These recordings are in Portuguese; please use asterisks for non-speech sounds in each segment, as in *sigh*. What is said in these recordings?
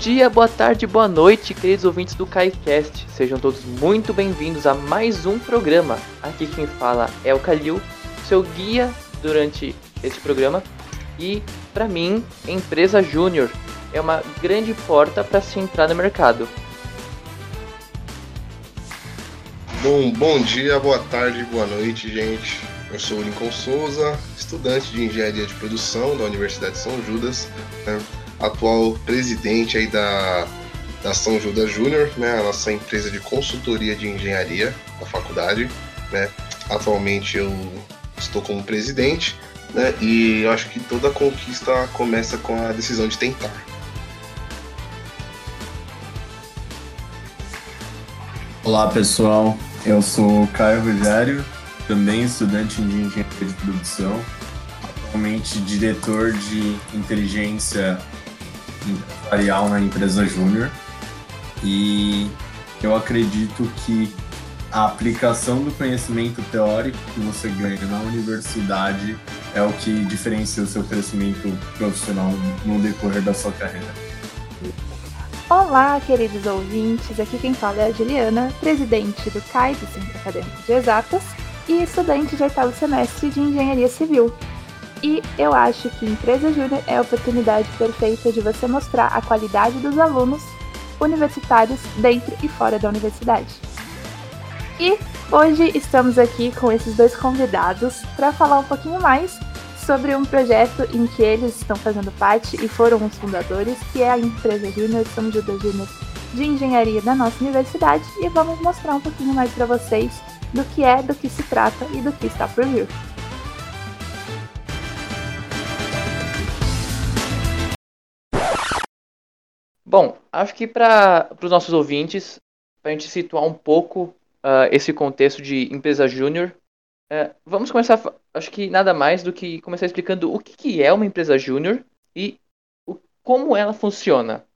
dia, boa tarde, boa noite, queridos ouvintes do KaiCast. Sejam todos muito bem-vindos a mais um programa. Aqui quem fala é o Kalil, seu guia durante este programa. E, para mim, empresa júnior é uma grande porta para se entrar no mercado. Bom, bom dia, boa tarde, boa noite, gente. Eu sou o Lincoln Souza, estudante de Engenharia de Produção da Universidade de São Judas. Né? Atual presidente aí da, da São Judas Júnior, né, a nossa empresa de consultoria de engenharia da faculdade. Né. Atualmente eu estou como presidente né, e eu acho que toda conquista começa com a decisão de tentar. Olá pessoal, eu sou Caio Rogério, também estudante de engenharia de produção, atualmente diretor de inteligência empresarial na empresa júnior e eu acredito que a aplicação do conhecimento teórico que você ganha na universidade é o que diferencia o seu crescimento profissional no decorrer da sua carreira. Olá, queridos ouvintes. Aqui quem fala é a Juliana, presidente do CAI, do Centro Acadêmico de Exatas, e estudante de oitavo semestre de Engenharia Civil. E eu acho que Empresa Júnior é a oportunidade perfeita de você mostrar a qualidade dos alunos universitários dentro e fora da universidade. E hoje estamos aqui com esses dois convidados para falar um pouquinho mais sobre um projeto em que eles estão fazendo parte e foram os fundadores, que é a Empresa Júnior, São Judas Júnior de Engenharia da nossa universidade, e vamos mostrar um pouquinho mais para vocês do que é, do que se trata e do que está por vir. Bom, acho que para os nossos ouvintes, para a gente situar um pouco uh, esse contexto de empresa júnior, uh, vamos começar, acho que nada mais do que começar explicando o que, que é uma empresa júnior e o, como ela funciona.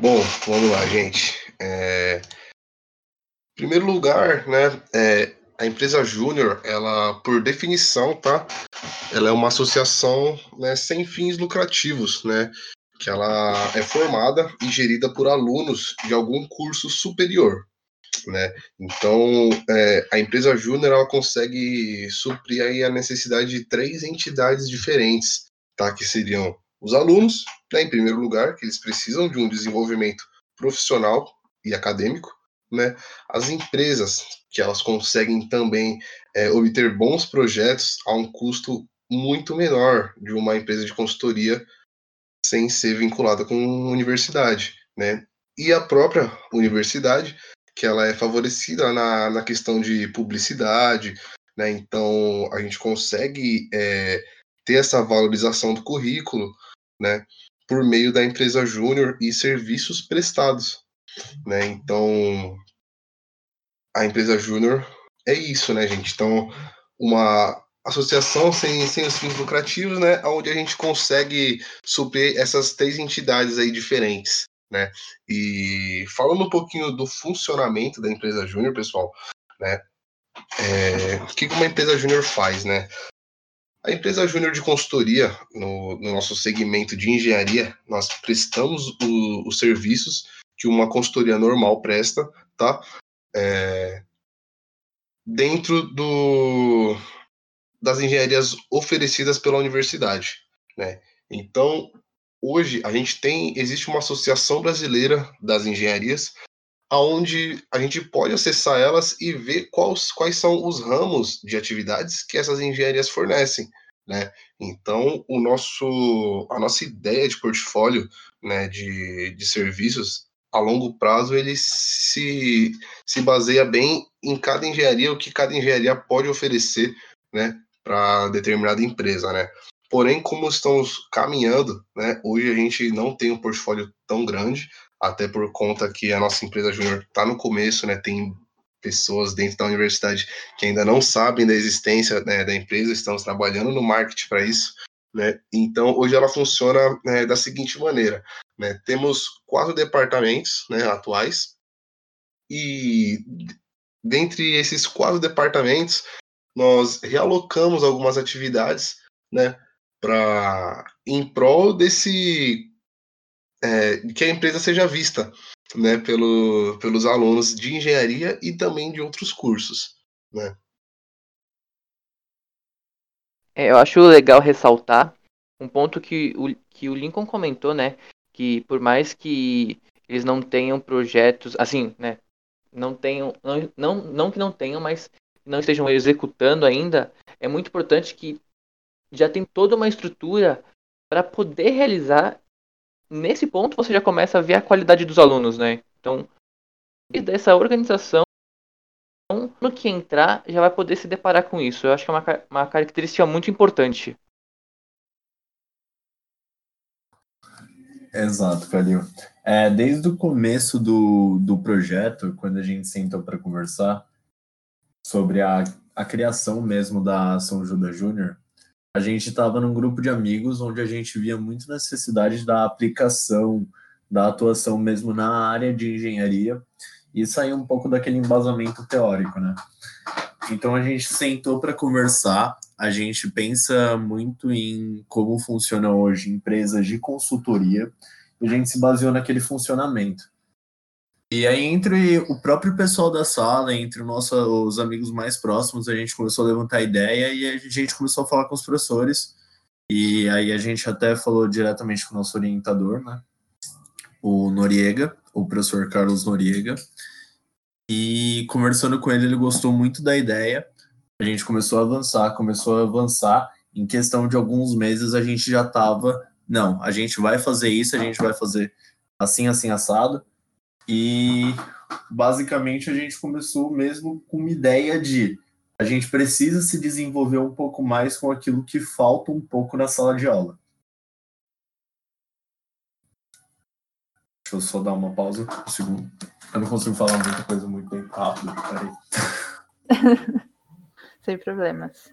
Bom, vamos lá, gente. É... Em primeiro lugar, né, é, a empresa júnior, ela, por definição, tá, ela é uma associação né, sem fins lucrativos, né, que ela é formada e gerida por alunos de algum curso superior. Né? Então, é, a empresa Júnior ela consegue suprir aí a necessidade de três entidades diferentes, tá? que seriam os alunos, né, em primeiro lugar, que eles precisam de um desenvolvimento profissional e acadêmico, né? as empresas, que elas conseguem também é, obter bons projetos a um custo muito menor de uma empresa de consultoria sem ser vinculada com universidade, né? E a própria universidade, que ela é favorecida na, na questão de publicidade, né? Então a gente consegue é, ter essa valorização do currículo, né? Por meio da empresa júnior e serviços prestados, né? Então a empresa júnior é isso, né, gente? Então uma associação sem, sem os fins lucrativos, né, onde a gente consegue suprir essas três entidades aí diferentes, né? E falando um pouquinho do funcionamento da empresa júnior, pessoal, né? É, o que uma empresa júnior faz, né? A empresa júnior de consultoria, no, no, nosso segmento de engenharia, nós prestamos o, os serviços que uma consultoria normal presta, tá? É, dentro do, das engenharias oferecidas pela universidade, né? Então, hoje a gente tem existe uma associação brasileira das engenharias aonde a gente pode acessar elas e ver quais, quais são os ramos de atividades que essas engenharias fornecem, né? Então, o nosso a nossa ideia de portfólio, né, de, de serviços a longo prazo ele se, se baseia bem em cada engenharia, o que cada engenharia pode oferecer, né, para determinada empresa, né? Porém, como estamos caminhando, né, hoje a gente não tem um portfólio tão grande, até por conta que a nossa empresa júnior está no começo, né, tem pessoas dentro da universidade que ainda não sabem da existência né, da empresa, estamos trabalhando no marketing para isso, né? Então, hoje ela funciona né, da seguinte maneira, né? Temos quatro departamentos né, atuais e dentre esses quatro departamentos nós realocamos algumas atividades, né, para em prol desse é, que a empresa seja vista né, pelo, pelos alunos de engenharia e também de outros cursos. Né? É, eu acho legal ressaltar um ponto que o, que o Lincoln comentou, né? Que por mais que eles não tenham projetos, assim, né? Não tenham, não, não, não que não tenham, mas não estejam executando ainda, é muito importante que já tem toda uma estrutura para poder realizar. Nesse ponto você já começa a ver a qualidade dos alunos, né? Então, desde essa organização, no que entrar, já vai poder se deparar com isso. Eu acho que é uma, uma característica muito importante. Exato, Calil. É, desde o começo do, do projeto, quando a gente sentou para conversar sobre a, a criação mesmo da São Judas Júnior, a gente estava num grupo de amigos onde a gente via muito necessidade da aplicação, da atuação mesmo na área de engenharia e sair um pouco daquele embasamento teórico, né? Então a gente sentou para conversar, a gente pensa muito em como funciona hoje empresas de consultoria, e a gente se baseou naquele funcionamento. E aí, entre o próprio pessoal da sala, entre o nosso, os amigos mais próximos, a gente começou a levantar ideia e a gente começou a falar com os professores. E aí a gente até falou diretamente com o nosso orientador, né? O Noriega, o professor Carlos Noriega. E conversando com ele, ele gostou muito da ideia. A gente começou a avançar, começou a avançar. Em questão de alguns meses, a gente já estava, não, a gente vai fazer isso, a gente vai fazer assim, assim, assado e basicamente a gente começou mesmo com uma ideia de a gente precisa se desenvolver um pouco mais com aquilo que falta um pouco na sala de aula. Deixa eu só dar uma pausa, um segundo. Eu não consigo falar muita coisa muito bem rápido, peraí. *laughs* Sem problemas.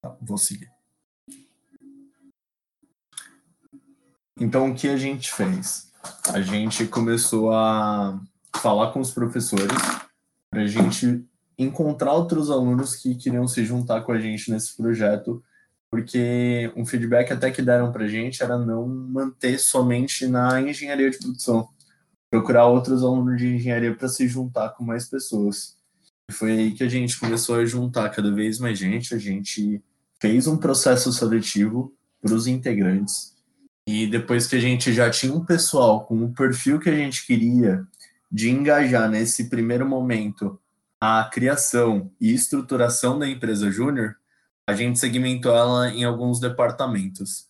Tá, vou seguir. Então, o que a gente fez? A gente começou a falar com os professores para a gente encontrar outros alunos que queriam se juntar com a gente nesse projeto, porque um feedback até que deram para a gente era não manter somente na engenharia de produção, procurar outros alunos de engenharia para se juntar com mais pessoas. E foi aí que a gente começou a juntar cada vez mais gente, a gente fez um processo seletivo para os integrantes, e depois que a gente já tinha um pessoal com o perfil que a gente queria de engajar nesse primeiro momento a criação e estruturação da empresa júnior, a gente segmentou ela em alguns departamentos.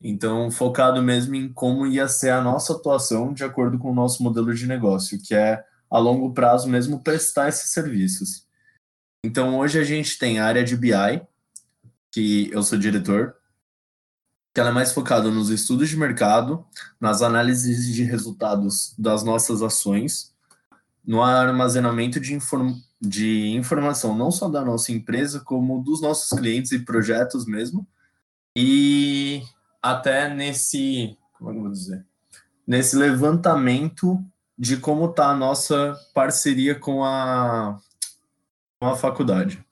Então, focado mesmo em como ia ser a nossa atuação de acordo com o nosso modelo de negócio, que é a longo prazo mesmo prestar esses serviços. Então, hoje a gente tem a área de BI, que eu sou diretor, que ela é mais focada nos estudos de mercado, nas análises de resultados das nossas ações, no armazenamento de, inform de informação, não só da nossa empresa, como dos nossos clientes e projetos mesmo, e até nesse, como é eu vou dizer, nesse levantamento de como está a nossa parceria com a, com a faculdade.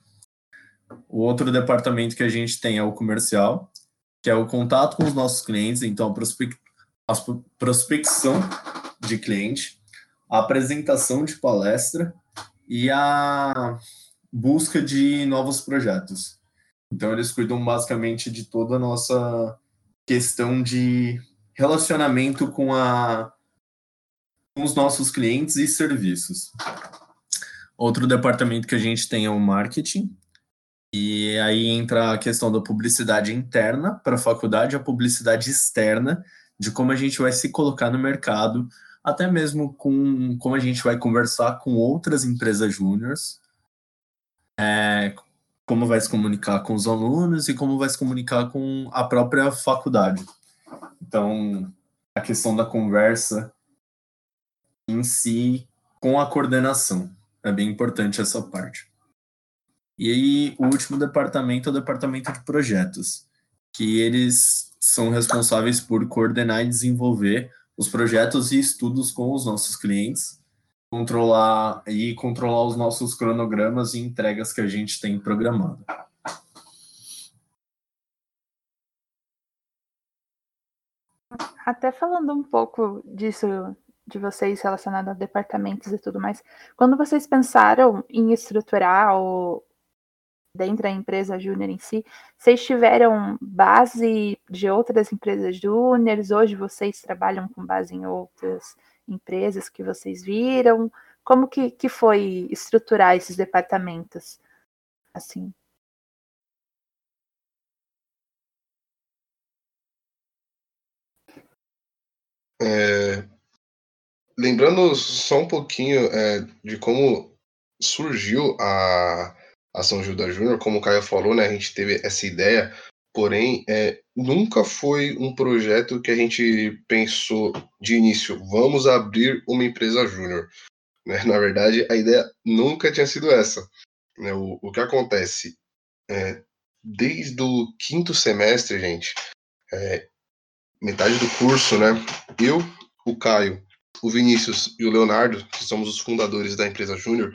O outro departamento que a gente tem é o comercial, que é o contato com os nossos clientes, então a, prospec a prospecção de cliente, a apresentação de palestra e a busca de novos projetos. Então eles cuidam basicamente de toda a nossa questão de relacionamento com, a, com os nossos clientes e serviços. Outro departamento que a gente tem é o marketing, e aí entra a questão da publicidade interna para a faculdade, a publicidade externa, de como a gente vai se colocar no mercado, até mesmo com como a gente vai conversar com outras empresas júniores, é, como vai se comunicar com os alunos e como vai se comunicar com a própria faculdade. Então, a questão da conversa em si com a coordenação. É bem importante essa parte. E aí, o último departamento é o departamento de projetos, que eles são responsáveis por coordenar e desenvolver os projetos e estudos com os nossos clientes, controlar e controlar os nossos cronogramas e entregas que a gente tem programado. Até falando um pouco disso de vocês relacionado a departamentos e tudo mais, quando vocês pensaram em estruturar o dentro da empresa júnior em si, vocês tiveram base de outras empresas júniores? Hoje vocês trabalham com base em outras empresas que vocês viram? Como que, que foi estruturar esses departamentos? Assim. É, lembrando só um pouquinho é, de como surgiu a Ação Juda Júnior, como o Caio falou, né, a gente teve essa ideia, porém, é, nunca foi um projeto que a gente pensou de início, vamos abrir uma empresa júnior. Né? Na verdade, a ideia nunca tinha sido essa. Né? O, o que acontece? É, desde o quinto semestre, gente, é, metade do curso, né? Eu, o Caio, o Vinícius e o Leonardo, que somos os fundadores da empresa Júnior,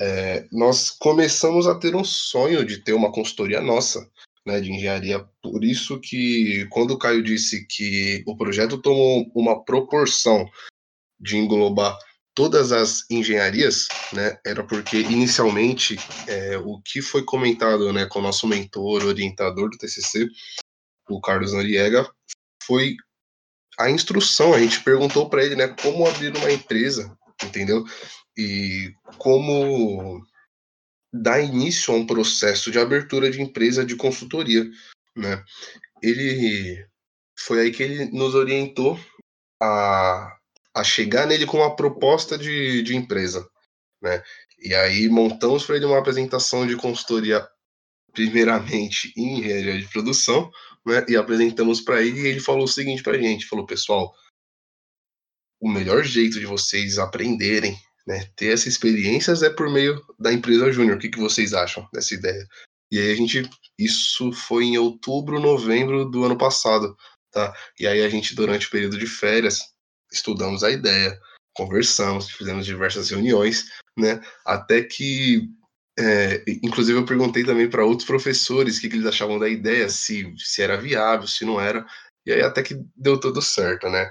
é, nós começamos a ter um sonho de ter uma consultoria nossa, né, de engenharia. Por isso que quando o Caio disse que o projeto tomou uma proporção de englobar todas as engenharias, né, era porque inicialmente é, o que foi comentado, né, com o nosso mentor, orientador do TCC, o Carlos Noriega, foi a instrução. A gente perguntou para ele, né, como abrir uma empresa, entendeu? E como dar início a um processo de abertura de empresa de consultoria, né? Ele foi aí que ele nos orientou a, a chegar nele com uma proposta de, de empresa, né? E aí montamos para ele uma apresentação de consultoria primeiramente em engenharia de produção, né, e apresentamos para ele e ele falou o seguinte para a gente, falou, pessoal, o melhor jeito de vocês aprenderem, né, ter essas experiências é por meio da empresa júnior. O que, que vocês acham dessa ideia? E aí a gente, isso foi em outubro, novembro do ano passado, tá? E aí a gente, durante o período de férias, estudamos a ideia, conversamos, fizemos diversas reuniões, né? Até que é, inclusive, eu perguntei também para outros professores o que, que, eles achavam da ideia, se, se era viável, se não era, e aí até que deu tudo certo, né?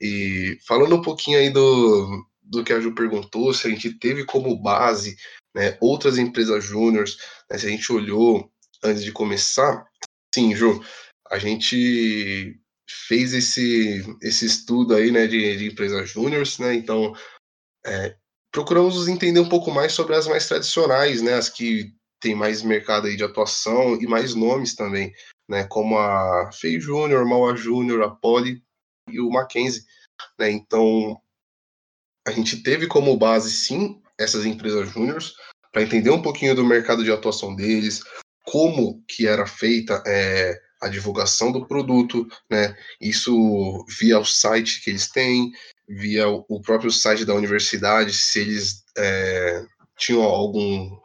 E falando um pouquinho aí do, do que a Ju perguntou, se a gente teve como base né, outras empresas júniores, né, se a gente olhou antes de começar, sim, Ju, a gente fez esse, esse estudo aí né, de, de empresas júniores, né? Então, é, procuramos entender um pouco mais sobre as mais tradicionais, né, as que têm mais mercado aí de atuação e mais nomes também, né, como a Fei Júnior, Maua Júnior, a Poli e o Mackenzie, né, então a gente teve como base, sim, essas empresas júniores, para entender um pouquinho do mercado de atuação deles, como que era feita é, a divulgação do produto, né? Isso via o site que eles têm, via o próprio site da universidade, se eles é, tinham algum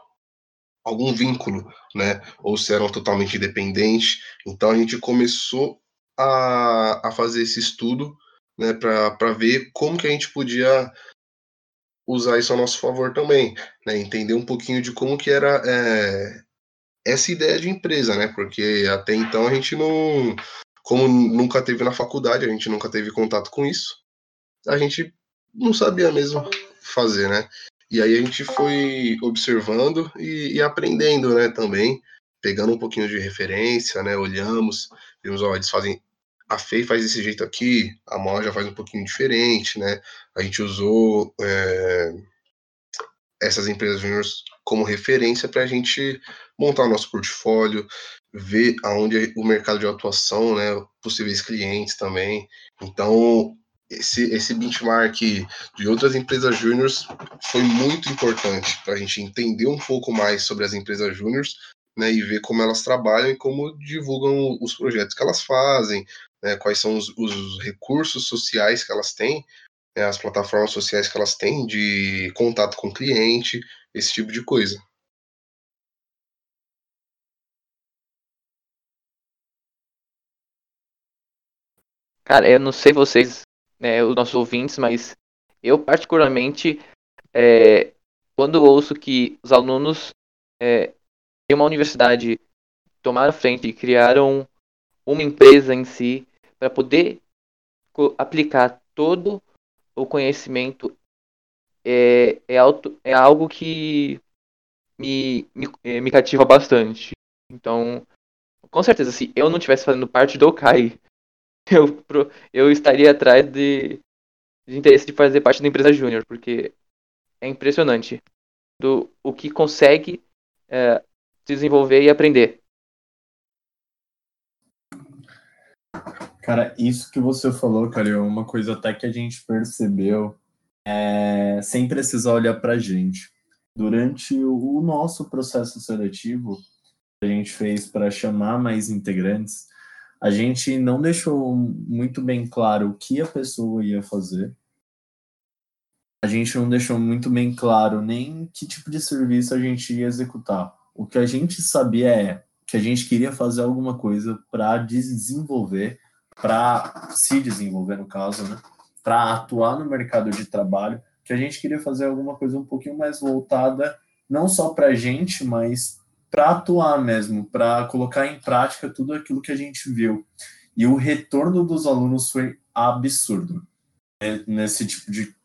algum vínculo, né? Ou se eram totalmente independentes. Então a gente começou a, a fazer esse estudo, né? Para ver como que a gente podia usar isso a nosso favor também, né? Entender um pouquinho de como que era é, essa ideia de empresa, né? Porque até então a gente não, como nunca teve na faculdade, a gente nunca teve contato com isso, a gente não sabia mesmo fazer, né? E aí a gente foi observando e, e aprendendo, né, também, pegando um pouquinho de referência, né, olhamos, vimos, ó, eles fazem, a FEI faz desse jeito aqui, a MOL já faz um pouquinho diferente, né, a gente usou é, essas empresas juniors como referência para a gente montar o nosso portfólio, ver aonde o mercado de atuação, né, possíveis clientes também. Então, esse, esse benchmark de outras empresas júniores foi muito importante para a gente entender um pouco mais sobre as empresas júniores né, e ver como elas trabalham e como divulgam os projetos que elas fazem, né, quais são os, os, recursos sociais que elas têm, né, as plataformas sociais que elas têm de contato com o cliente, esse tipo de coisa. Cara, eu não sei vocês, né, os nossos ouvintes, mas eu particularmente, é, quando ouço que os alunos é, de uma universidade tomaram frente e criaram uma empresa em si para poder aplicar todo o conhecimento é, é, auto, é algo que me, me, é, me cativa bastante. Então, com certeza, se eu não estivesse fazendo parte do CAI, *laughs* eu, eu estaria atrás de, de interesse de fazer parte da empresa júnior, porque é impressionante do o que consegue é, desenvolver e aprender. Cara, isso que você falou, cara, é uma coisa até que a gente percebeu é, sem precisar olhar para a gente. Durante o nosso processo seletivo, que a gente fez para chamar mais integrantes, a gente não deixou muito bem claro o que a pessoa ia fazer. A gente não deixou muito bem claro nem que tipo de serviço a gente ia executar. O que a gente sabia é que a gente queria fazer alguma coisa para desenvolver, para se desenvolver no caso, né? Para atuar no mercado de trabalho, que a gente queria fazer alguma coisa um pouquinho mais voltada não só para a gente, mas para atuar mesmo, para colocar em prática tudo aquilo que a gente viu. E o retorno dos alunos foi absurdo né? nesse tipo de,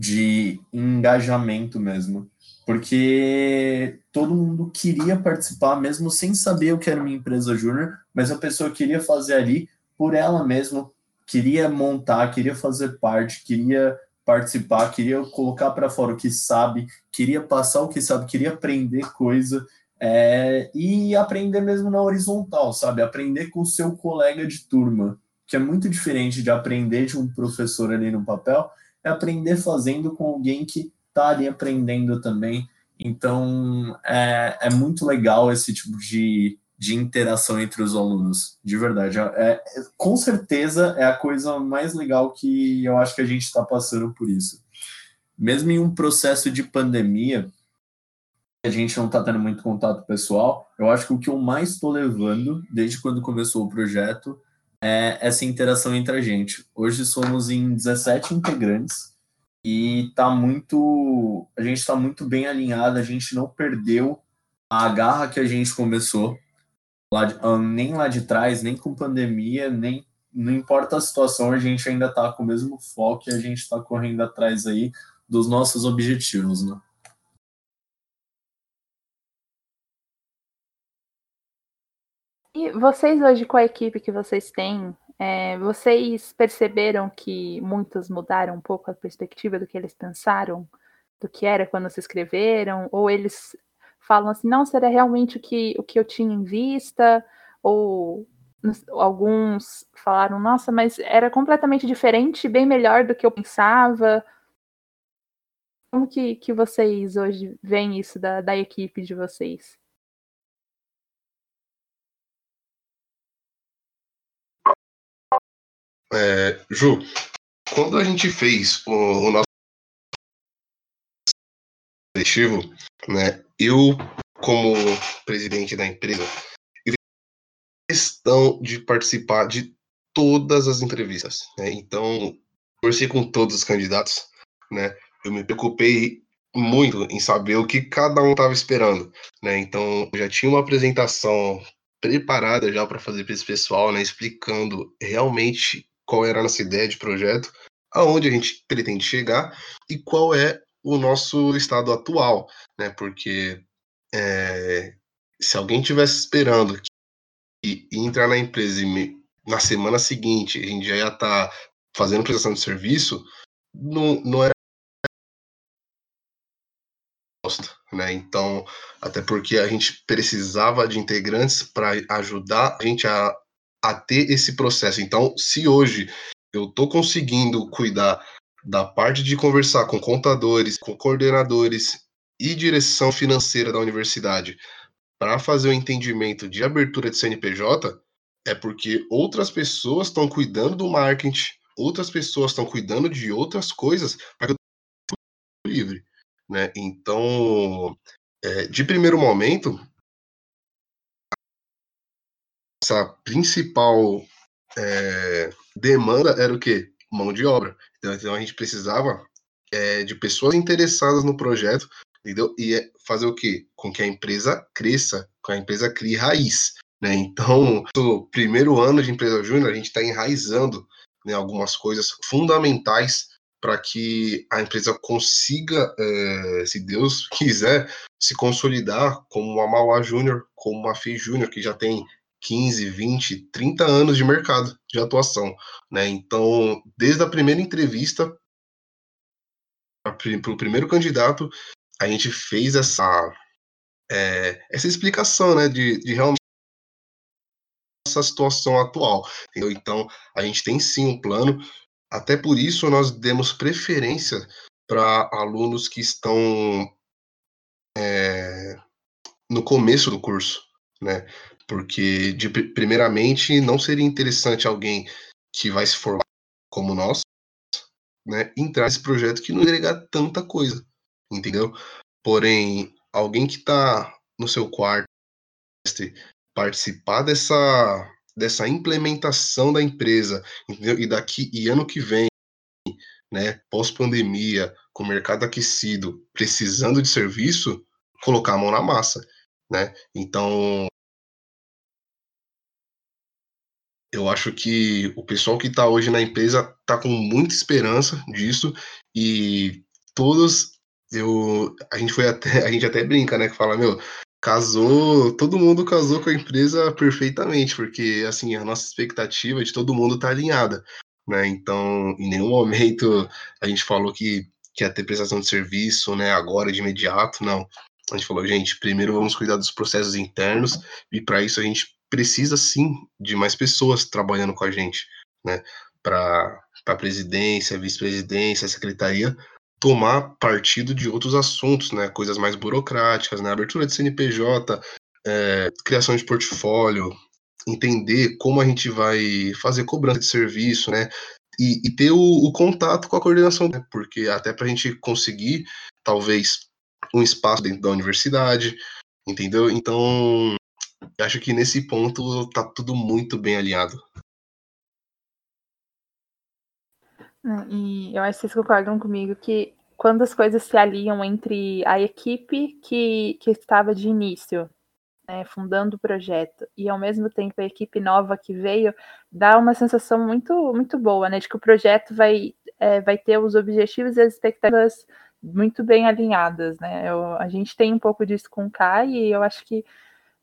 de engajamento mesmo porque todo mundo queria participar, mesmo sem saber o que era uma empresa júnior, mas a pessoa queria fazer ali por ela mesma, queria montar, queria fazer parte, queria participar, queria colocar para fora o que sabe, queria passar o que sabe, queria aprender coisa é, e aprender mesmo na horizontal, sabe? Aprender com o seu colega de turma, que é muito diferente de aprender de um professor ali no papel, é aprender fazendo com alguém que está ali aprendendo também. Então, é, é muito legal esse tipo de, de interação entre os alunos, de verdade. É, é, com certeza é a coisa mais legal que eu acho que a gente está passando por isso. Mesmo em um processo de pandemia, a gente não está tendo muito contato pessoal, eu acho que o que eu mais estou levando, desde quando começou o projeto, é essa interação entre a gente. Hoje somos em 17 integrantes, e tá muito a gente está muito bem alinhado a gente não perdeu a garra que a gente começou lá de, ah, nem lá de trás nem com pandemia nem não importa a situação a gente ainda está com o mesmo foco e a gente está correndo atrás aí dos nossos objetivos né E vocês hoje com a equipe que vocês têm, é, vocês perceberam que muitos mudaram um pouco a perspectiva do que eles pensaram, do que era quando se escreveram? Ou eles falam assim, não, será realmente o que, o que eu tinha em vista? Ou alguns falaram, nossa, mas era completamente diferente, bem melhor do que eu pensava. Como que, que vocês hoje veem isso da, da equipe de vocês? É, Ju, quando a gente fez o, o coletivo, né, eu, como presidente da empresa, questão de participar de todas as entrevistas. Né? Então, conversei com todos os candidatos, né? Eu me preocupei muito em saber o que cada um estava esperando, né? Então, eu já tinha uma apresentação preparada já para fazer para esse pessoal, né? Explicando realmente qual era a nossa ideia de projeto, aonde a gente pretende chegar e qual é o nosso estado atual, né? Porque é, se alguém tivesse esperando que entrar na empresa e me, na semana seguinte a gente já ia estar tá fazendo prestação de serviço, não, não era né? Então, até porque a gente precisava de integrantes para ajudar a gente a a ter esse processo. Então, se hoje eu estou conseguindo cuidar da parte de conversar com contadores, com coordenadores e direção financeira da universidade para fazer o entendimento de abertura de CNPJ, é porque outras pessoas estão cuidando do marketing, outras pessoas estão cuidando de outras coisas para que eu livre, né? Então, é, de primeiro momento, nossa principal é, demanda era o quê? Mão de obra. Então, então a gente precisava é, de pessoas interessadas no projeto, entendeu? E é fazer o quê? Com que a empresa cresça, com a empresa crie raiz. Né? Então, no primeiro ano de empresa júnior, a gente está enraizando né, algumas coisas fundamentais para que a empresa consiga, é, se Deus *laughs* quiser, se consolidar como uma Mauá Júnior, como uma FI Júnior, que já tem 15, 20, 30 anos de mercado de atuação. Né? Então, desde a primeira entrevista para o primeiro candidato, a gente fez essa, é, essa explicação né, de, de realmente essa situação atual. Entendeu? Então, a gente tem sim um plano, até por isso nós demos preferência para alunos que estão é, no começo do curso, né? Porque, de, primeiramente, não seria interessante alguém que vai se formar como nós, né, entrar nesse projeto que não agregar tanta coisa, entendeu? Porém, alguém que está no seu quarto, participar dessa, dessa implementação da empresa, entendeu? E daqui e ano que vem, né, pós-pandemia, com o mercado aquecido, precisando de serviço, colocar a mão na massa, né? Então, eu acho que o pessoal que está hoje na empresa está com muita esperança disso e todos eu a gente foi até *laughs* a gente até brinca, né, que fala, meu, casou, todo mundo casou com a empresa perfeitamente, porque assim, a nossa expectativa de todo mundo tá alinhada, né? Então, em nenhum momento a gente falou que que ia ter prestação de serviço, né, agora de imediato, não. A gente falou, gente, primeiro vamos cuidar dos processos internos e para isso a gente precisa sim de mais pessoas trabalhando com a gente, né? Para a presidência, vice-presidência, secretaria tomar partido de outros assuntos, né? Coisas mais burocráticas, né? Abertura de CNPJ, é, criação de portfólio, entender como a gente vai fazer cobrança de serviço, né? E, e ter o, o, contato com a coordenação, né? porque até para a gente conseguir, talvez, um espaço dentro da universidade, entendeu? Então, acho que nesse ponto tá tudo muito bem alinhado. É, e eu acho que vocês concordam comigo que quando as coisas se alinham entre a equipe que, que estava de início, né, fundando o projeto, e ao mesmo tempo a equipe nova que veio, dá uma sensação muito, muito boa, né? De que o projeto vai, é, vai ter os objetivos e as expectativas muito bem alinhadas, né? Eu, a gente tem um pouco disso com o Kai e eu acho que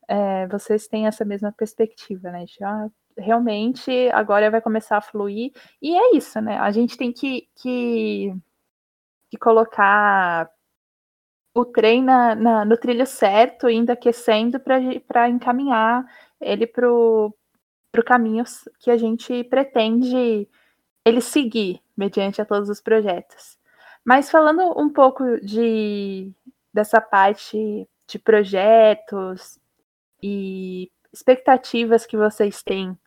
é, vocês têm essa mesma perspectiva, né? De, ah, realmente agora vai começar a fluir. E é isso, né? A gente tem que, que, que colocar o trem na, na, no trilho certo, indo aquecendo para encaminhar ele para o caminho que a gente pretende ele seguir mediante a todos os projetos. Mas falando um pouco de dessa parte de projetos e expectativas que vocês têm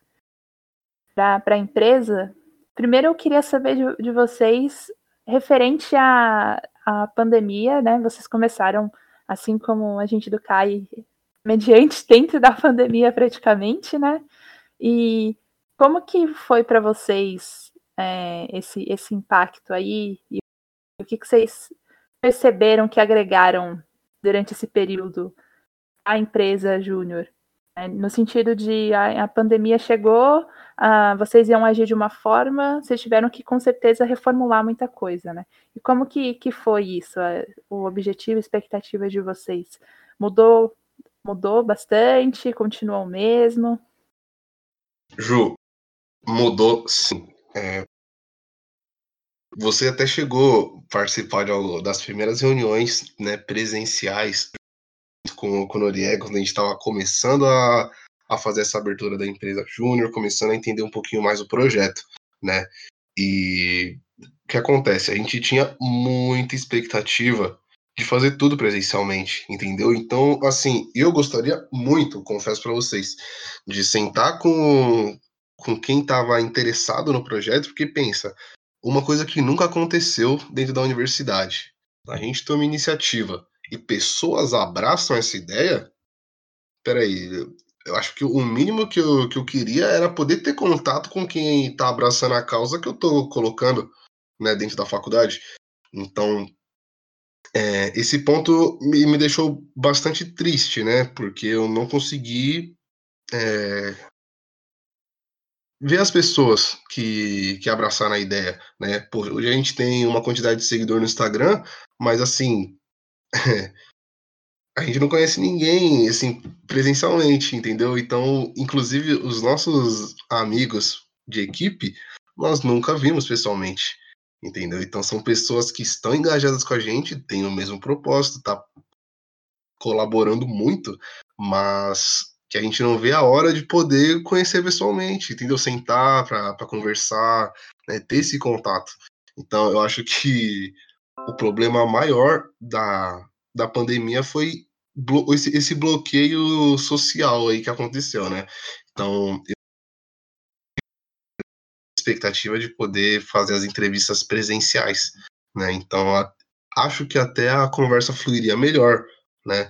para a empresa, primeiro eu queria saber de, de vocês referente à, à pandemia, né? Vocês começaram, assim como a gente do CAI, mediante *laughs* dentro da pandemia praticamente, né? E como que foi para vocês é, esse, esse impacto aí? E o que, que vocês perceberam que agregaram durante esse período a empresa júnior? É, no sentido de a, a pandemia chegou, uh, vocês iam agir de uma forma, vocês tiveram que com certeza reformular muita coisa, né? E como que, que foi isso? O objetivo, expectativa de vocês? Mudou, mudou bastante? Continuou o mesmo? Ju, mudou sim. É, você até chegou a participar de, das primeiras reuniões né, presenciais com, com o Noriega, quando a gente estava começando a, a fazer essa abertura da empresa júnior, começando a entender um pouquinho mais o projeto, né? E o que acontece? A gente tinha muita expectativa de fazer tudo presencialmente, entendeu? Então, assim, eu gostaria muito, confesso para vocês, de sentar com, com quem estava interessado no projeto, porque pensa, uma coisa que nunca aconteceu dentro da universidade. A gente toma iniciativa e pessoas abraçam essa ideia, peraí, eu acho que o mínimo que eu, que eu queria era poder ter contato com quem está abraçando a causa que eu estou colocando né, dentro da faculdade. Então, é, esse ponto me, me deixou bastante triste, né? Porque eu não consegui é, ver as pessoas que, que abraçaram a ideia, né? Pô, hoje a gente tem uma quantidade de seguidor no Instagram, mas assim, a gente não conhece ninguém, assim, presencialmente, entendeu? Então, inclusive, os nossos amigos de equipe, nós nunca vimos pessoalmente, entendeu? Então, são pessoas que estão engajadas com a gente, têm o mesmo propósito, tá colaborando muito, mas que a gente não vê a hora de poder conhecer pessoalmente, entendeu? Sentar para conversar, né? ter esse contato. Então, eu acho que o problema maior da, da pandemia foi esse, esse bloqueio social aí que aconteceu, né? Então, eu expectativa de poder fazer as entrevistas presenciais, né? Então, a, acho que até a conversa fluiria melhor, né?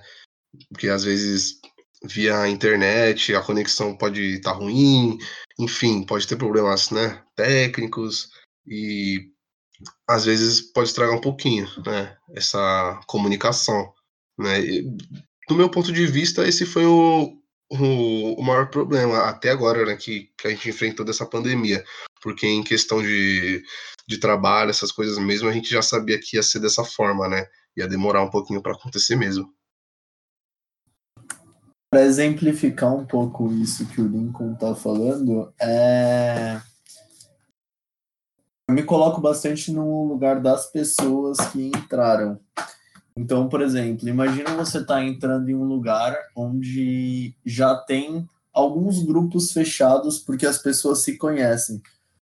Porque às vezes via internet, a conexão pode estar tá ruim, enfim, pode ter problemas né, técnicos e às vezes pode estragar um pouquinho né, essa comunicação. Né? E, do meu ponto de vista, esse foi o, o, o maior problema até agora né, que, que a gente enfrentou dessa pandemia, porque em questão de, de trabalho, essas coisas mesmo, a gente já sabia que ia ser dessa forma, né? Ia demorar um pouquinho para acontecer mesmo. Para exemplificar um pouco isso que o Lincoln está falando, é... eu me coloco bastante no lugar das pessoas que entraram. Então, por exemplo, imagina você estar tá entrando em um lugar onde já tem alguns grupos fechados porque as pessoas se conhecem.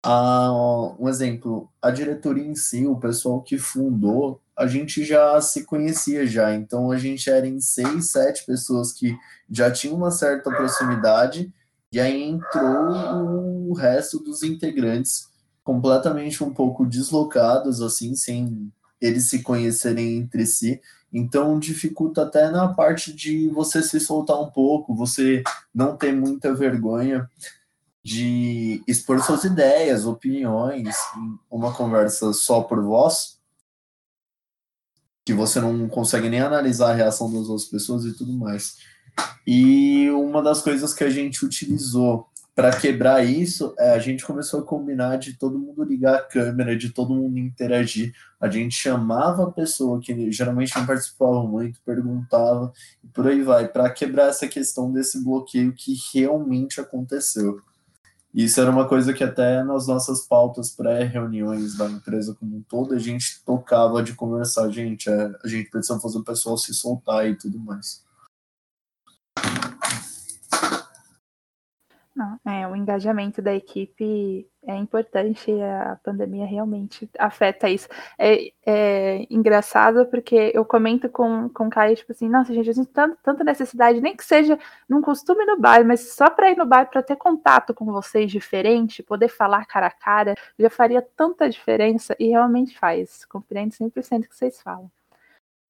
Ah, um exemplo, a diretoria em si, o pessoal que fundou, a gente já se conhecia já, então a gente era em seis, sete pessoas que já tinham uma certa proximidade, e aí entrou o resto dos integrantes completamente um pouco deslocados, assim, sem eles se conhecerem entre si, então dificulta até na parte de você se soltar um pouco, você não ter muita vergonha de expor suas ideias, opiniões, uma conversa só por voz, que você não consegue nem analisar a reação das outras pessoas e tudo mais. E uma das coisas que a gente utilizou para quebrar isso, é, a gente começou a combinar de todo mundo ligar a câmera, de todo mundo interagir. A gente chamava a pessoa que geralmente não participava muito, perguntava e por aí vai, para quebrar essa questão desse bloqueio que realmente aconteceu. Isso era uma coisa que até nas nossas pautas pré-reuniões da empresa como um todo, a gente tocava de conversar, gente, é, a gente precisa fazer o pessoal se soltar e tudo mais. É, o engajamento da equipe é importante, a pandemia realmente afeta isso. É, é engraçado porque eu comento com, com o Caio, tipo assim, nossa, gente, a gente tanta necessidade, nem que seja num costume no bar, mas só para ir no bar, para ter contato com vocês diferente, poder falar cara a cara, já faria tanta diferença e realmente faz. Compreendo 100% o que vocês falam.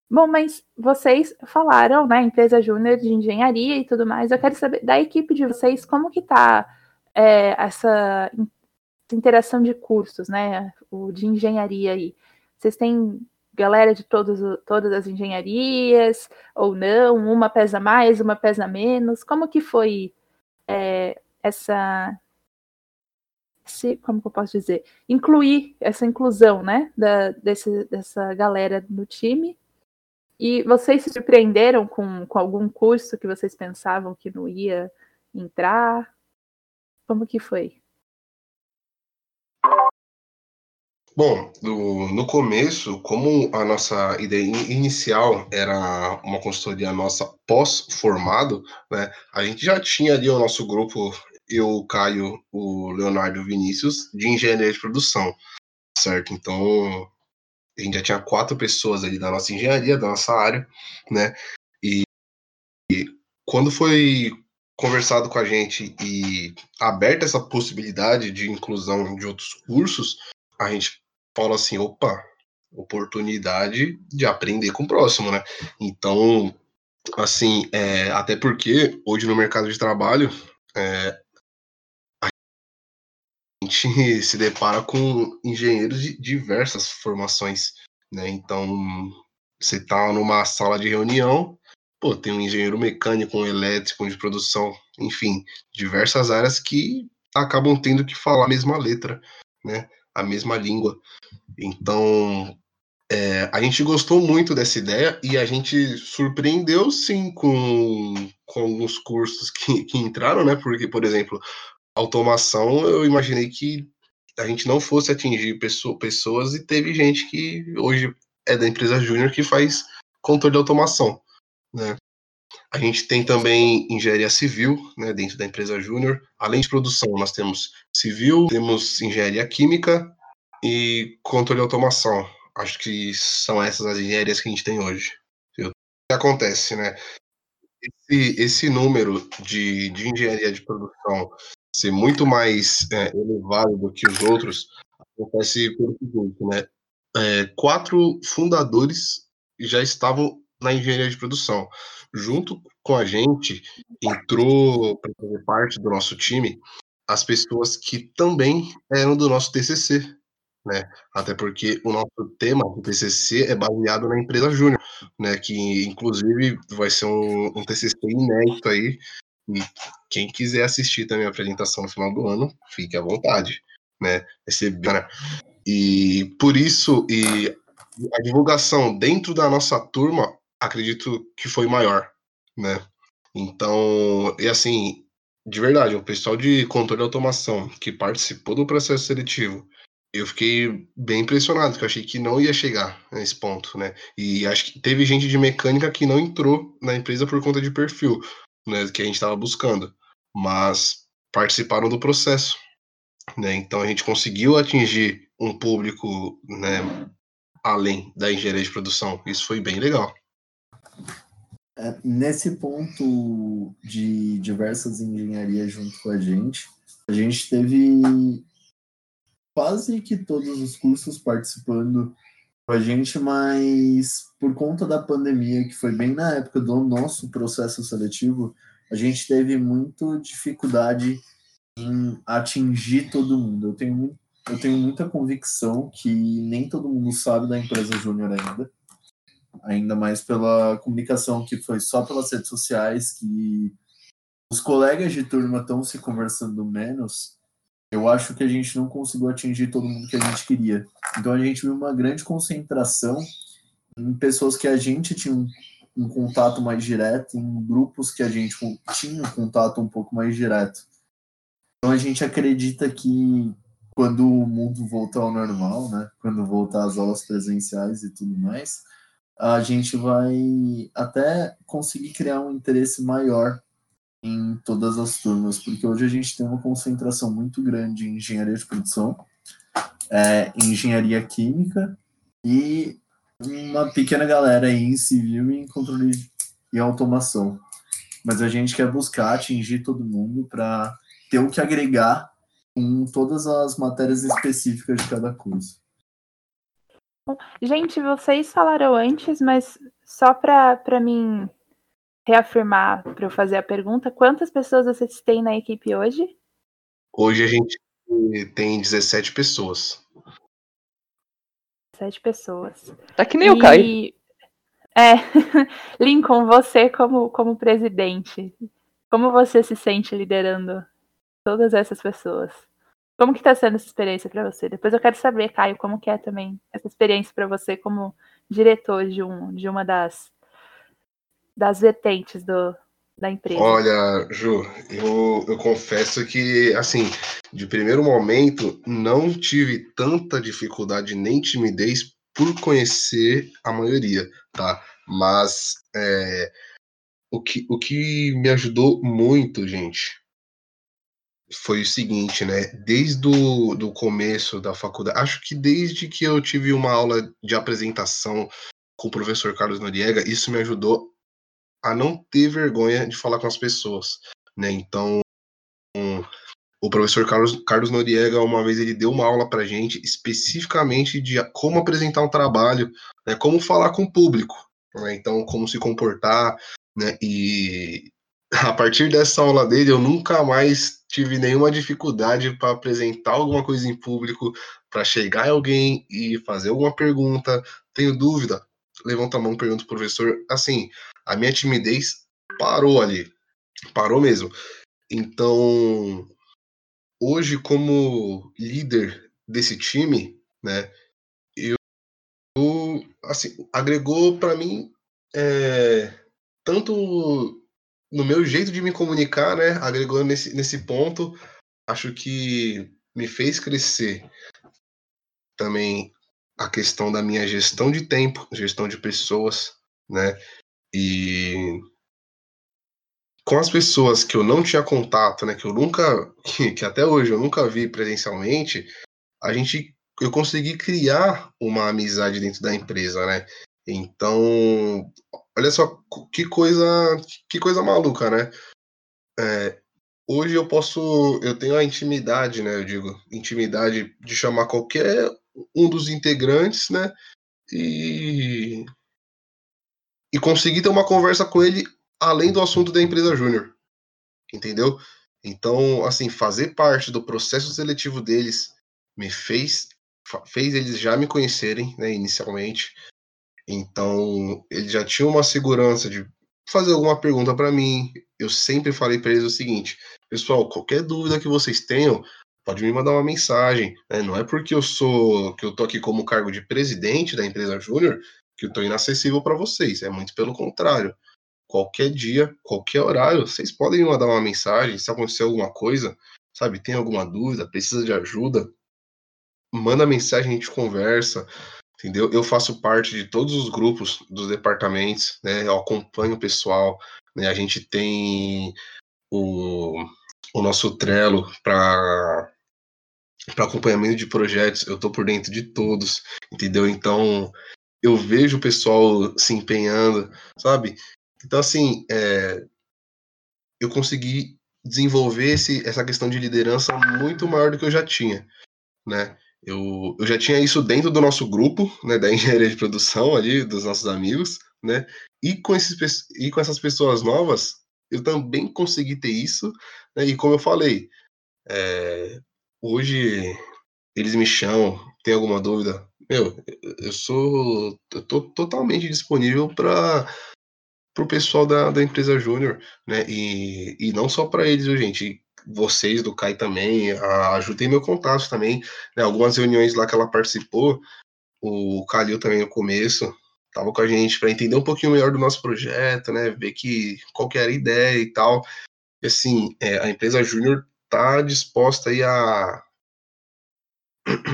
Bom, mas vocês falaram, né, empresa júnior de engenharia e tudo mais. Eu quero saber da equipe de vocês como que tá é, essa interação de cursos, né, o de engenharia aí. Vocês têm galera de todos, todas as engenharias ou não? Uma pesa mais, uma pesa menos? Como que foi é, essa como que eu posso dizer, incluir essa inclusão, né, da, desse, dessa galera no time e vocês se surpreenderam com, com algum curso que vocês pensavam que não ia entrar? Como que foi? Bom, no, no começo, como a nossa ideia inicial era uma consultoria nossa pós-formado, né, a gente já tinha ali o nosso grupo, eu, o Caio, o Leonardo o Vinícius, de engenharia de produção, certo? Então, a gente já tinha quatro pessoas ali da nossa engenharia, da nossa área, né? E, e quando foi conversado com a gente e aberta essa possibilidade de inclusão de outros cursos, a gente falou assim, opa, oportunidade de aprender com o próximo, né? Então, assim, é, até porque hoje no mercado de trabalho é, *laughs* gente se depara com engenheiros de diversas formações, né? Então, você tá numa sala de reunião, pô, tem um engenheiro mecânico, um elétrico, um de produção, enfim, diversas áreas que acabam tendo que falar a mesma letra, né? A mesma língua. Então, é, a gente gostou muito dessa ideia e a gente surpreendeu sim com, com alguns cursos que, que entraram, né? Porque, por exemplo, automação, eu imaginei que a gente não fosse atingir pessoas e teve gente que hoje é da empresa Júnior que faz controle de automação, né? A gente tem também engenharia civil, né, dentro da empresa Júnior. Além de produção, nós temos civil, temos engenharia química e controle de automação. Acho que são essas as engenharias que a gente tem hoje. O que acontece, né? Esse, esse número de, de engenharia de produção ser muito mais é, elevado do que os outros acontece pelo seguinte, né? É, quatro fundadores já estavam na engenharia de produção. Junto com a gente, entrou para fazer parte do nosso time as pessoas que também eram do nosso TCC, né? Até porque o nosso tema do TCC é baseado na empresa Júnior, né? Que inclusive vai ser um, um TCC inédito aí. E quem quiser assistir também a apresentação no final do ano, fique à vontade, né? Vai E por isso, e a divulgação dentro da nossa turma acredito que foi maior, né? Então, e assim, de verdade, o pessoal de controle de automação que participou do processo seletivo, eu fiquei bem impressionado, porque eu achei que não ia chegar nesse ponto, né? E acho que teve gente de mecânica que não entrou na empresa por conta de perfil, né, que a gente estava buscando, mas participaram do processo, né? Então a gente conseguiu atingir um público, né, além da engenharia de produção. Isso foi bem legal. É, nesse ponto de diversas engenharias junto com a gente, a gente teve quase que todos os cursos participando com a gente, mas por conta da pandemia, que foi bem na época do nosso processo seletivo, a gente teve muita dificuldade em atingir todo mundo. Eu tenho, eu tenho muita convicção que nem todo mundo sabe da empresa Júnior ainda ainda mais pela comunicação que foi só pelas redes sociais, que os colegas de turma estão se conversando menos, eu acho que a gente não conseguiu atingir todo mundo que a gente queria. Então a gente viu uma grande concentração em pessoas que a gente tinha um, um contato mais direto, em grupos que a gente tinha um contato um pouco mais direto. Então a gente acredita que quando o mundo voltar ao normal, né, quando voltar às aulas presenciais e tudo mais, a gente vai até conseguir criar um interesse maior em todas as turmas, porque hoje a gente tem uma concentração muito grande em engenharia de produção, é, engenharia química e uma pequena galera aí em civil e em controle e automação. Mas a gente quer buscar atingir todo mundo para ter o que agregar em todas as matérias específicas de cada curso. Gente, vocês falaram antes, mas só para mim reafirmar, para eu fazer a pergunta, quantas pessoas vocês têm na equipe hoje? Hoje a gente tem 17 pessoas. 17 pessoas. Tá que nem e... o Caio. *laughs* É, *laughs* Lincoln, você como, como presidente, como você se sente liderando todas essas pessoas? Como que tá sendo essa experiência para você? Depois eu quero saber, Caio, como que é também essa experiência para você como diretor de, um, de uma das, das vertentes do, da empresa. Olha, Ju, eu, eu confesso que, assim, de primeiro momento, não tive tanta dificuldade nem timidez por conhecer a maioria, tá? Mas é, o, que, o que me ajudou muito, gente, foi o seguinte, né? Desde o do começo da faculdade, acho que desde que eu tive uma aula de apresentação com o professor Carlos Noriega, isso me ajudou a não ter vergonha de falar com as pessoas, né? Então, um, o professor Carlos, Carlos Noriega, uma vez, ele deu uma aula pra gente especificamente de como apresentar um trabalho, né? Como falar com o público, né? Então, como se comportar, né? E a partir dessa aula dele, eu nunca mais tive nenhuma dificuldade para apresentar alguma coisa em público, para chegar alguém e fazer alguma pergunta. Tenho dúvida? Levanta a mão, pergunta o professor. Assim, a minha timidez parou ali. Parou mesmo. Então, hoje, como líder desse time, né, eu, eu assim, agregou para mim é, tanto no meu jeito de me comunicar, né, agregou nesse, nesse ponto, acho que me fez crescer também a questão da minha gestão de tempo, gestão de pessoas, né, e com as pessoas que eu não tinha contato, né, que eu nunca, *laughs* que, que até hoje eu nunca vi presencialmente, a gente, eu consegui criar uma amizade dentro da empresa, né? Então, olha só que coisa, que coisa maluca, né? É, hoje eu posso, eu tenho a intimidade, né? Eu digo, intimidade de chamar qualquer um dos integrantes, né? E e conseguir ter uma conversa com ele além do assunto da empresa júnior. Entendeu? Então, assim, fazer parte do processo seletivo deles me fez fez eles já me conhecerem, né, inicialmente. Então, eles já tinham uma segurança de fazer alguma pergunta para mim. Eu sempre falei para eles o seguinte: pessoal, qualquer dúvida que vocês tenham, pode me mandar uma mensagem. Né? Não é porque eu sou que eu tô aqui como cargo de presidente da empresa Júnior que eu tô inacessível para vocês. É muito pelo contrário qualquer dia, qualquer horário, vocês podem me mandar uma mensagem se acontecer alguma coisa, sabe? Tem alguma dúvida, precisa de ajuda, manda mensagem, a gente conversa, entendeu? Eu faço parte de todos os grupos dos departamentos, né? Eu acompanho o pessoal, né? A gente tem o, o nosso Trello para para acompanhamento de projetos, eu tô por dentro de todos, entendeu? Então, eu vejo o pessoal se empenhando, sabe? Então, assim, é, eu consegui desenvolver esse, essa questão de liderança muito maior do que eu já tinha, né? Eu, eu já tinha isso dentro do nosso grupo, né, da *laughs* engenharia de produção ali, dos nossos amigos, né? E com, esses, e com essas pessoas novas, eu também consegui ter isso, né? E como eu falei, é, hoje eles me chamam, tem alguma dúvida? Meu, eu sou, eu tô totalmente disponível para pro pessoal da, da empresa Júnior, né? E, e não só para eles, viu, gente? Vocês do CAI também, ajudei meu contato também, né? Algumas reuniões lá que ela participou, o Calil também no começo, tava com a gente para entender um pouquinho melhor do nosso projeto, né? Ver que qual que era a ideia e tal. E, assim, é, a empresa Júnior tá disposta aí a,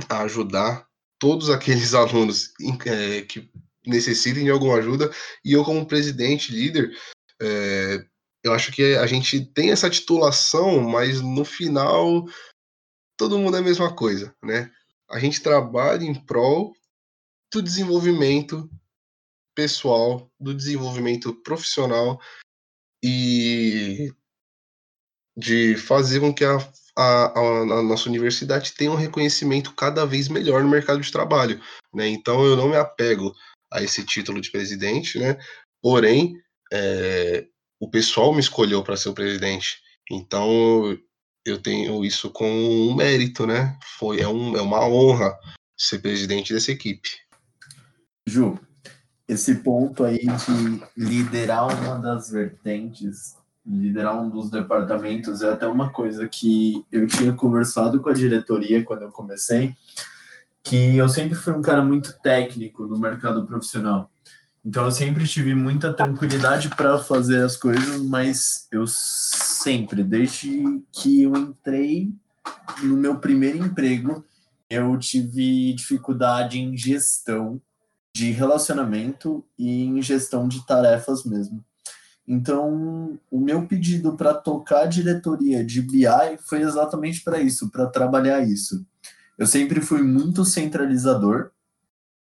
a ajudar todos aqueles *laughs* alunos é, que necessitem de alguma ajuda. E eu, como presidente, líder, é, eu acho que a gente tem essa titulação, mas no final todo mundo é a mesma coisa, né? A gente trabalha em prol do desenvolvimento pessoal, do desenvolvimento profissional e de fazer com que a, a, a, nossa universidade tenha um reconhecimento cada vez melhor no mercado de trabalho. Né? Então eu não me apego a esse título de presidente, né? Porém, é, o pessoal me escolheu para ser o presidente. Então, eu tenho isso com um mérito, né? Foi, é, um, é uma honra ser presidente dessa equipe. Ju, esse ponto aí de liderar uma das vertentes, liderar um dos departamentos, é até uma coisa que eu tinha conversado com a diretoria quando eu comecei, que eu sempre fui um cara muito técnico no mercado profissional. Então eu sempre tive muita tranquilidade para fazer as coisas, mas eu sempre, desde que eu entrei no meu primeiro emprego, eu tive dificuldade em gestão de relacionamento e em gestão de tarefas mesmo. Então, o meu pedido para tocar a diretoria de BI foi exatamente para isso, para trabalhar isso. Eu sempre fui muito centralizador.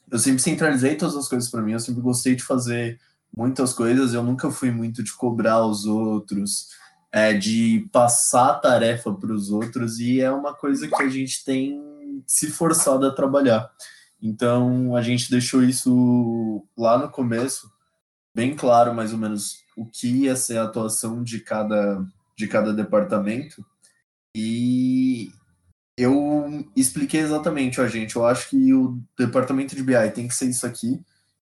Eu sempre centralizei todas as coisas para mim. Eu sempre gostei de fazer muitas coisas. Eu nunca fui muito de cobrar os outros, é, de passar a tarefa para os outros. E é uma coisa que a gente tem se forçado a trabalhar. Então a gente deixou isso lá no começo bem claro, mais ou menos, o que ia ser a atuação de cada de cada departamento. E eu expliquei exatamente, ó, gente, eu acho que o departamento de BI tem que ser isso aqui,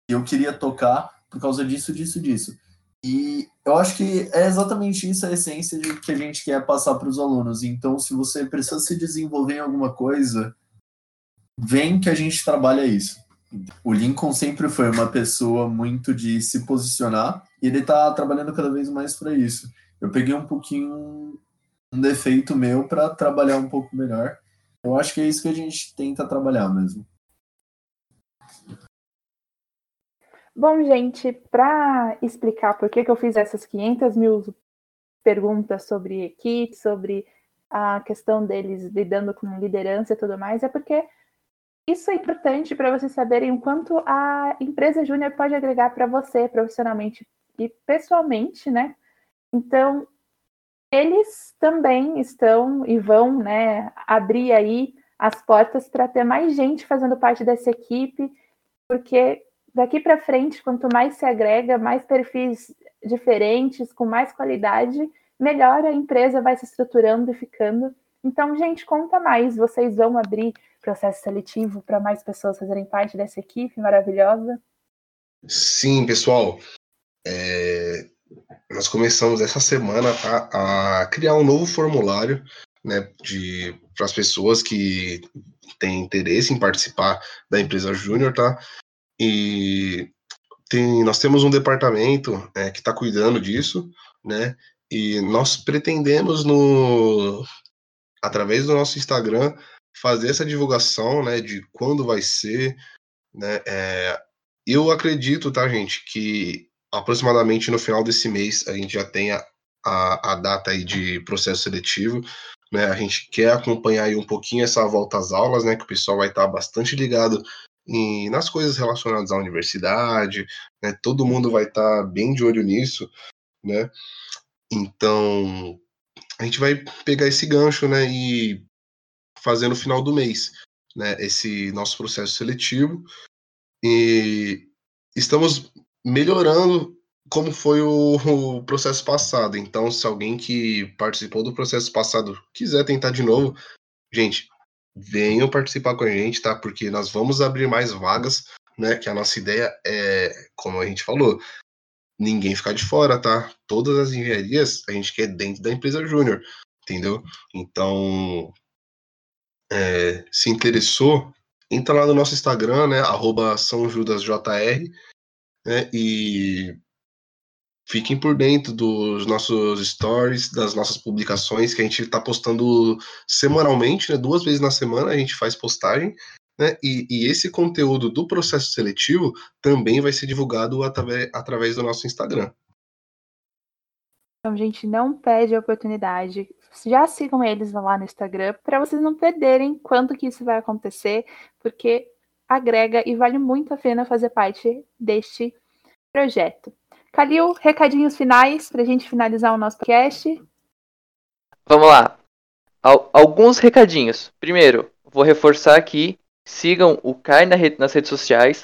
e eu queria tocar por causa disso, disso, disso. E eu acho que é exatamente isso a essência de que a gente quer passar para os alunos. Então, se você precisa se desenvolver em alguma coisa, vem que a gente trabalha isso. O Lincoln sempre foi uma pessoa muito de se posicionar e ele está trabalhando cada vez mais para isso. Eu peguei um pouquinho um defeito meu para trabalhar um pouco melhor. Eu acho que é isso que a gente tenta trabalhar mesmo. Bom, gente, para explicar por que, que eu fiz essas 500 mil perguntas sobre equipe, sobre a questão deles lidando com liderança e tudo mais, é porque isso é importante para vocês saberem o quanto a empresa júnior pode agregar para você profissionalmente e pessoalmente, né? Então, eles também estão e vão, né, abrir aí as portas para ter mais gente fazendo parte dessa equipe, porque daqui para frente, quanto mais se agrega, mais perfis diferentes, com mais qualidade, melhor a empresa vai se estruturando e ficando. Então, gente, conta mais. Vocês vão abrir processo seletivo para mais pessoas fazerem parte dessa equipe maravilhosa? Sim, pessoal. É... Nós começamos essa semana a, a criar um novo formulário né, para as pessoas que têm interesse em participar da empresa Júnior, tá? E tem, nós temos um departamento é, que está cuidando disso, né? E nós pretendemos no através do nosso Instagram fazer essa divulgação, né, de quando vai ser, né? É, eu acredito, tá, gente, que aproximadamente no final desse mês a gente já tenha a, a data aí de processo seletivo, né? A gente quer acompanhar aí um pouquinho essa volta às aulas, né? Que o pessoal vai estar bastante ligado em, nas coisas relacionadas à universidade, né? Todo mundo vai estar bem de olho nisso, né? Então, a gente vai pegar esse gancho, né, e fazer no final do mês, né, esse nosso processo seletivo e estamos melhorando como foi o, o, processo passado. Então, se alguém que participou do processo passado quiser tentar de novo, gente, venham participar com a gente, tá? Porque nós vamos abrir mais vagas, né? Que a nossa ideia é, como a gente falou, ninguém ficar de fora, tá? Todas as engenharias a gente quer dentro da empresa júnior, entendeu? Então, é, se interessou, entra lá no nosso Instagram, né? Arroba São Judas JR, né? E fiquem por dentro dos nossos stories, das nossas publicações, que a gente está postando semanalmente, né? Duas vezes na semana a gente faz postagem. Né? E, e, esse conteúdo do processo seletivo também vai ser divulgado através, através do nosso Instagram. Então, gente, não perde a oportunidade. Já sigam eles lá no Instagram para vocês não perderem quando que isso vai acontecer, porque agrega e vale muito a pena fazer parte deste projeto. Calil, recadinhos finais para a gente finalizar o nosso podcast. Vamos lá. Alguns recadinhos. Primeiro, vou reforçar aqui Sigam o Kai nas redes sociais,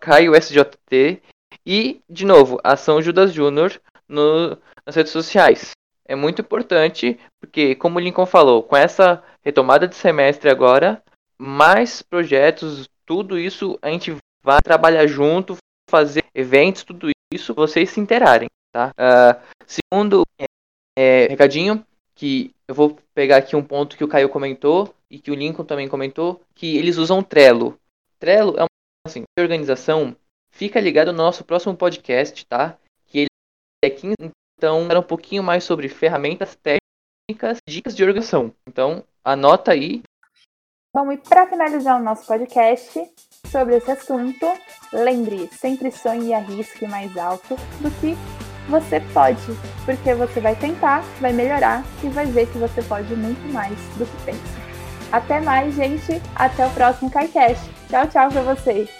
CaioSJT. E, de novo, Ação Judas Júnior nas redes sociais. É muito importante, porque, como o Lincoln falou, com essa retomada de semestre agora, mais projetos, tudo isso a gente vai trabalhar junto, fazer eventos, tudo isso, vocês se interarem, tá? Uh, segundo é, é, recadinho, que eu vou pegar aqui um ponto que o Caio comentou, e que o Lincoln também comentou, que eles usam Trello. Trello é uma assim, organização. Fica ligado no nosso próximo podcast, tá? Que ele é 15, então era um pouquinho mais sobre ferramentas técnicas, dicas de organização. Então, anota aí. Bom, e para finalizar o nosso podcast sobre esse assunto, lembre, sempre sonhe e arrisque mais alto do que você pode, porque você vai tentar, vai melhorar e vai ver que você pode muito mais do que pensa. Até mais, gente. Até o próximo KaiCast. Tchau, tchau pra vocês.